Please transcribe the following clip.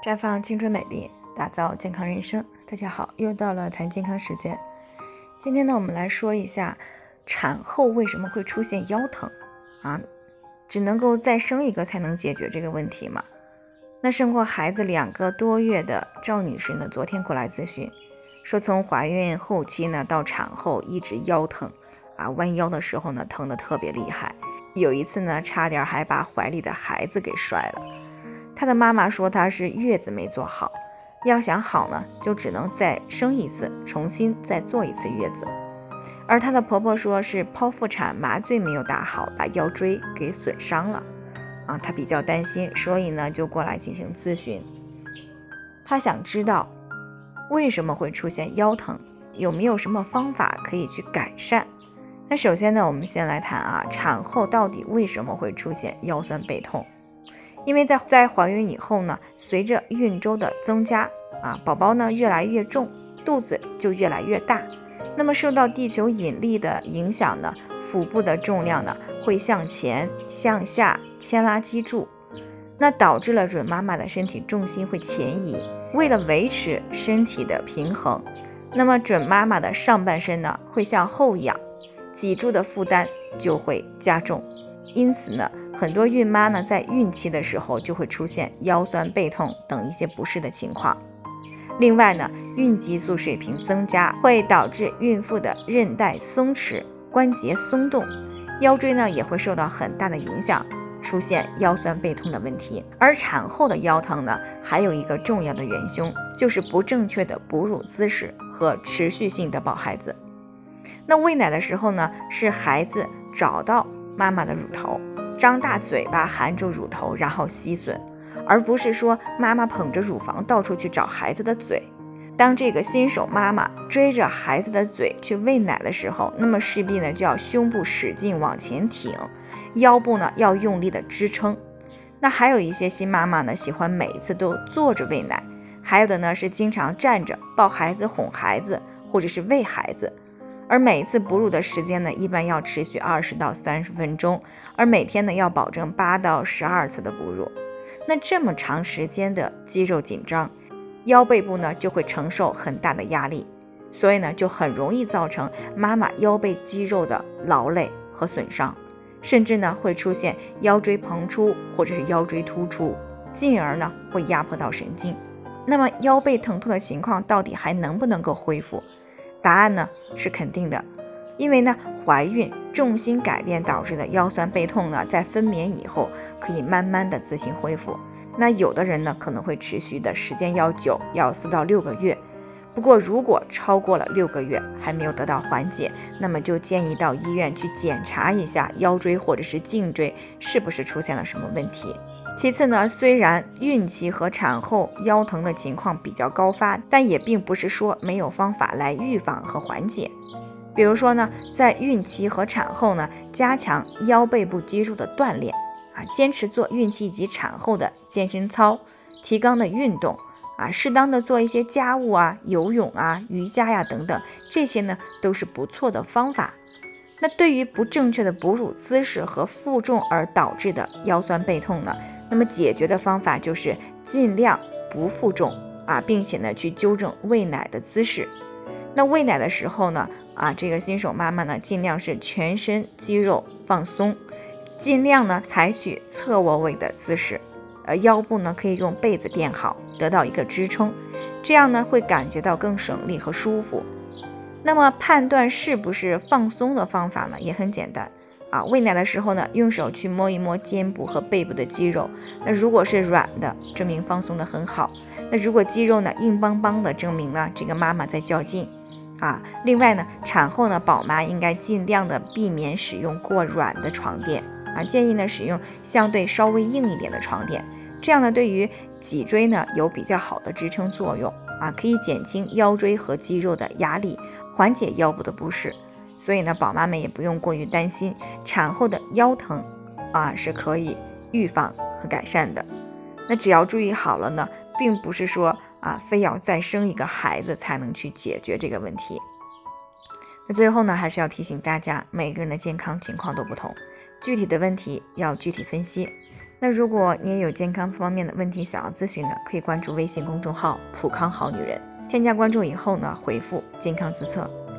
绽放青春美丽，打造健康人生。大家好，又到了谈健康时间。今天呢，我们来说一下产后为什么会出现腰疼啊？只能够再生一个才能解决这个问题吗？那生过孩子两个多月的赵女士呢，昨天过来咨询，说从怀孕后期呢到产后一直腰疼啊，弯腰的时候呢疼得特别厉害，有一次呢差点还把怀里的孩子给摔了。她的妈妈说她是月子没做好，要想好呢就只能再生一次，重新再做一次月子。而她的婆婆说是剖腹产麻醉没有打好，把腰椎给损伤了。啊，他比较担心，所以呢就过来进行咨询。他想知道为什么会出现腰疼，有没有什么方法可以去改善？那首先呢，我们先来谈啊，产后到底为什么会出现腰酸背痛？因为在在怀孕以后呢，随着孕周的增加啊，宝宝呢越来越重，肚子就越来越大。那么受到地球引力的影响呢，腹部的重量呢会向前向下牵拉脊柱，那导致了准妈妈的身体重心会前移。为了维持身体的平衡，那么准妈妈的上半身呢会向后仰，脊柱的负担就会加重。因此呢，很多孕妈呢在孕期的时候就会出现腰酸背痛等一些不适的情况。另外呢，孕激素水平增加会导致孕妇的韧带松弛、关节松动，腰椎呢也会受到很大的影响，出现腰酸背痛的问题。而产后的腰疼呢，还有一个重要的元凶，就是不正确的哺乳姿势和持续性的抱孩子。那喂奶的时候呢，是孩子找到妈妈的乳头，张大嘴巴含住乳头，然后吸吮。而不是说妈妈捧着乳房到处去找孩子的嘴。当这个新手妈妈追着孩子的嘴去喂奶的时候，那么势必呢就要胸部使劲往前挺，腰部呢要用力的支撑。那还有一些新妈妈呢喜欢每一次都坐着喂奶，还有的呢是经常站着抱孩子哄孩子或者是喂孩子。而每次哺乳的时间呢一般要持续二十到三十分钟，而每天呢要保证八到十二次的哺乳。那这么长时间的肌肉紧张，腰背部呢就会承受很大的压力，所以呢就很容易造成妈妈腰背肌肉的劳累和损伤，甚至呢会出现腰椎膨出或者是腰椎突出，进而呢会压迫到神经。那么腰背疼痛的情况到底还能不能够恢复？答案呢是肯定的。因为呢，怀孕重心改变导致的腰酸背痛呢，在分娩以后可以慢慢的自行恢复。那有的人呢，可能会持续的时间要久，要四到六个月。不过如果超过了六个月还没有得到缓解，那么就建议到医院去检查一下腰椎或者是颈椎是不是出现了什么问题。其次呢，虽然孕期和产后腰疼的情况比较高发，但也并不是说没有方法来预防和缓解。比如说呢，在孕期和产后呢，加强腰背部肌肉的锻炼啊，坚持做孕期以及产后的健身操、提肛的运动啊，适当的做一些家务啊、游泳啊、瑜伽呀等等，这些呢都是不错的方法。那对于不正确的哺乳姿势和负重而导致的腰酸背痛呢，那么解决的方法就是尽量不负重啊，并且呢去纠正喂奶的姿势。那喂奶的时候呢，啊，这个新手妈妈呢，尽量是全身肌肉放松，尽量呢采取侧卧位的姿势，呃，腰部呢可以用被子垫好，得到一个支撑，这样呢会感觉到更省力和舒服。那么判断是不是放松的方法呢，也很简单啊，喂奶的时候呢，用手去摸一摸肩部和背部的肌肉，那如果是软的，证明放松的很好；那如果肌肉呢硬邦邦的，证明呢这个妈妈在较劲。啊，另外呢，产后呢，宝妈应该尽量的避免使用过软的床垫啊，建议呢使用相对稍微硬一点的床垫，这样呢对于脊椎呢有比较好的支撑作用啊，可以减轻腰椎和肌肉的压力，缓解腰部的不适。所以呢，宝妈们也不用过于担心产后的腰疼啊，是可以预防和改善的。那只要注意好了呢，并不是说。啊，非要再生一个孩子才能去解决这个问题。那最后呢，还是要提醒大家，每个人的健康情况都不同，具体的问题要具体分析。那如果你也有健康方面的问题想要咨询的，可以关注微信公众号“普康好女人”，添加关注以后呢，回复“健康自测”，